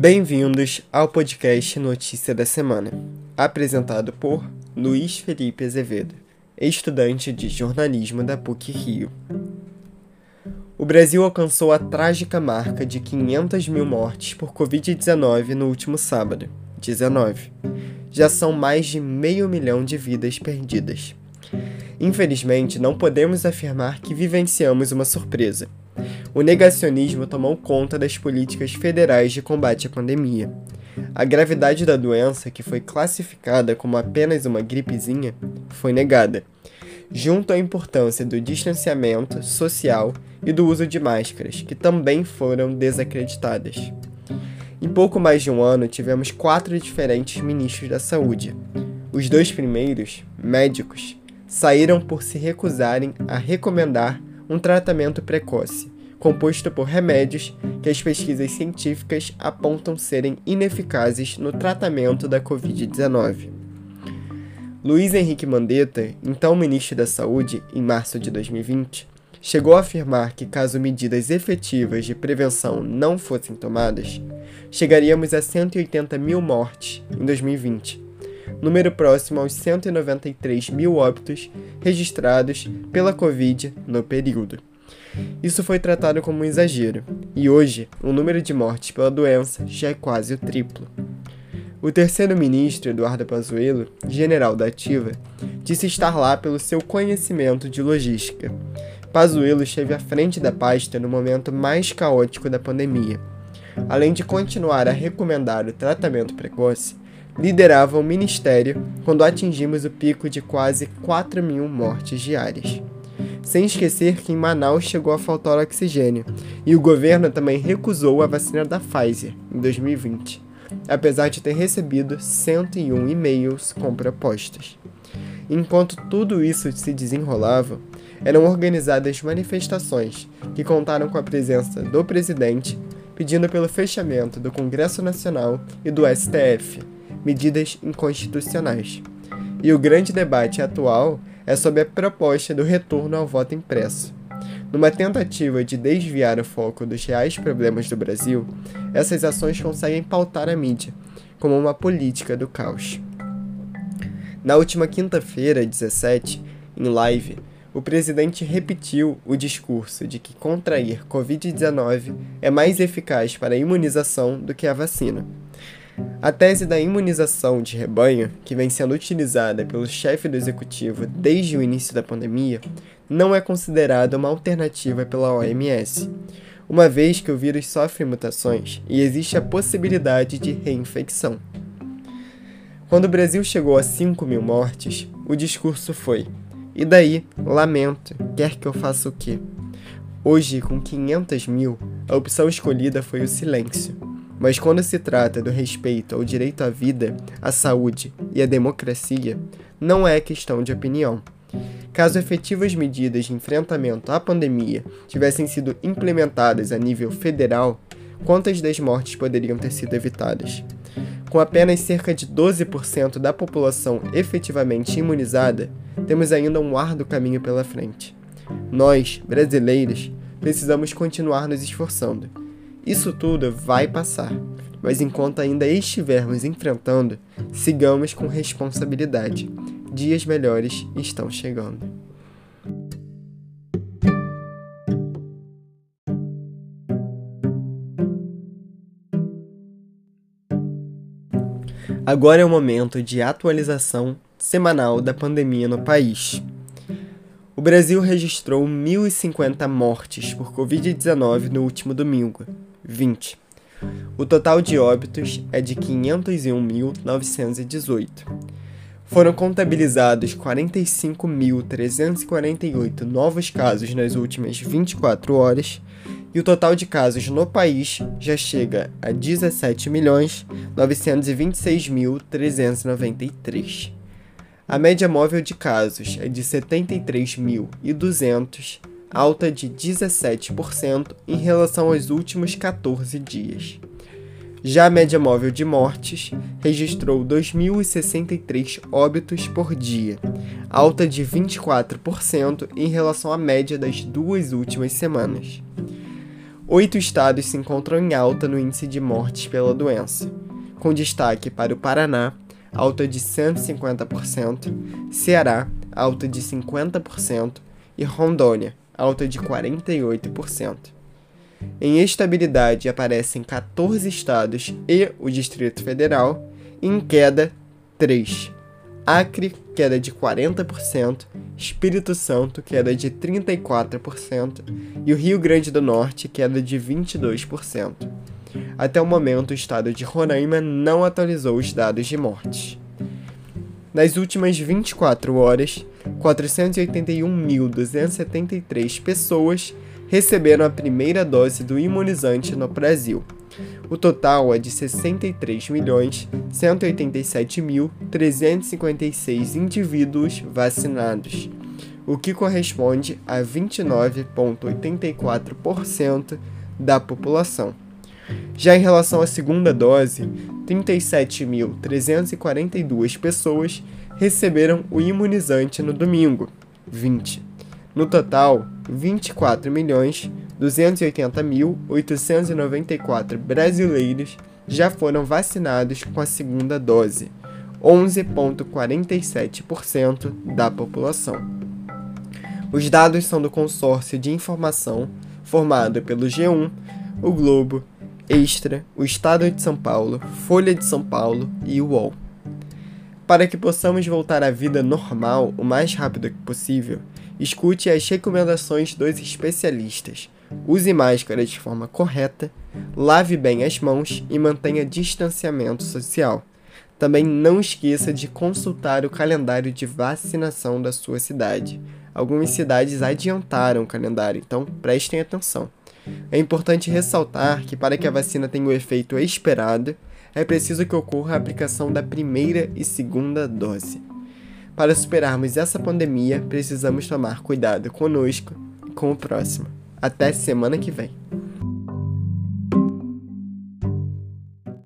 Bem-vindos ao podcast Notícia da Semana, apresentado por Luiz Felipe Azevedo, estudante de jornalismo da PUC Rio. O Brasil alcançou a trágica marca de 500 mil mortes por Covid-19 no último sábado, 19. Já são mais de meio milhão de vidas perdidas. Infelizmente, não podemos afirmar que vivenciamos uma surpresa o negacionismo tomou conta das políticas federais de combate à pandemia. A gravidade da doença, que foi classificada como apenas uma gripezinha, foi negada, junto à importância do distanciamento social e do uso de máscaras, que também foram desacreditadas. Em pouco mais de um ano, tivemos quatro diferentes ministros da saúde. Os dois primeiros, médicos, saíram por se recusarem a recomendar um tratamento precoce, composto por remédios que as pesquisas científicas apontam serem ineficazes no tratamento da Covid-19. Luiz Henrique Mandetta, então ministro da Saúde, em março de 2020, chegou a afirmar que, caso medidas efetivas de prevenção não fossem tomadas, chegaríamos a 180 mil mortes em 2020, número próximo aos 193 mil óbitos registrados pela Covid no período. Isso foi tratado como um exagero, e hoje o número de mortes pela doença já é quase o triplo. O terceiro ministro, Eduardo Pazuello, general da ativa, disse estar lá pelo seu conhecimento de logística. Pazuello esteve à frente da pasta no momento mais caótico da pandemia. Além de continuar a recomendar o tratamento precoce, liderava o ministério quando atingimos o pico de quase 4 mil mortes diárias. Sem esquecer que em Manaus chegou a faltar oxigênio, e o governo também recusou a vacina da Pfizer em 2020, apesar de ter recebido 101 e-mails com propostas. Enquanto tudo isso se desenrolava, eram organizadas manifestações que contaram com a presença do presidente pedindo pelo fechamento do Congresso Nacional e do STF, medidas inconstitucionais. E o grande debate atual é sobre a proposta do retorno ao voto impresso. Numa tentativa de desviar o foco dos reais problemas do Brasil, essas ações conseguem pautar a mídia como uma política do caos. Na última quinta-feira, 17, em live, o presidente repetiu o discurso de que contrair Covid-19 é mais eficaz para a imunização do que a vacina. A tese da imunização de rebanho, que vem sendo utilizada pelo chefe do executivo desde o início da pandemia, não é considerada uma alternativa pela OMS, uma vez que o vírus sofre mutações e existe a possibilidade de reinfecção. Quando o Brasil chegou a 5 mil mortes, o discurso foi: E daí, lamento, quer que eu faça o quê? Hoje, com 500 mil, a opção escolhida foi o silêncio mas quando se trata do respeito ao direito à vida, à saúde e à democracia, não é questão de opinião. Caso efetivas medidas de enfrentamento à pandemia tivessem sido implementadas a nível federal, quantas das mortes poderiam ter sido evitadas? Com apenas cerca de 12% da população efetivamente imunizada, temos ainda um árduo caminho pela frente. Nós, brasileiros, precisamos continuar nos esforçando isso tudo vai passar, mas enquanto ainda estivermos enfrentando, sigamos com responsabilidade. Dias melhores estão chegando. Agora é o momento de atualização semanal da pandemia no país. O Brasil registrou 1.050 mortes por Covid-19 no último domingo, 20. O total de óbitos é de 501.918. Foram contabilizados 45.348 novos casos nas últimas 24 horas e o total de casos no país já chega a 17.926.393. A média móvel de casos é de 73.200 alta de 17% em relação aos últimos 14 dias. Já a média móvel de mortes registrou 2.063 óbitos por dia, alta de 24% em relação à média das duas últimas semanas. Oito estados se encontram em alta no índice de mortes pela doença, com destaque para o Paraná, alta de 150%, Ceará, alta de 50% e Rondônia, alta de 48%. Em estabilidade aparecem 14 estados e o Distrito Federal, em queda 3. Acre, queda de 40%, Espírito Santo, queda de 34%, e o Rio Grande do Norte, queda de 22%. Até o momento, o estado de Roraima não atualizou os dados de mortes. Nas últimas 24 horas, 481.273 pessoas receberam a primeira dose do imunizante no Brasil. O total é de 63.187.356 indivíduos vacinados, o que corresponde a 29,84% da população. Já em relação à segunda dose, 37.342 pessoas receberam o imunizante no domingo, 20. No total, 24.280.894 brasileiros já foram vacinados com a segunda dose, 11,47% da população. Os dados são do consórcio de informação formado pelo G1, o Globo, Extra, o Estado de São Paulo, Folha de São Paulo e o UOL. Para que possamos voltar à vida normal o mais rápido possível, Escute as recomendações dos especialistas. Use máscara de forma correta, lave bem as mãos e mantenha distanciamento social. Também não esqueça de consultar o calendário de vacinação da sua cidade. Algumas cidades adiantaram o calendário, então prestem atenção. É importante ressaltar que, para que a vacina tenha o efeito esperado, é preciso que ocorra a aplicação da primeira e segunda dose. Para superarmos essa pandemia, precisamos tomar cuidado conosco e com o próximo. Até semana que vem.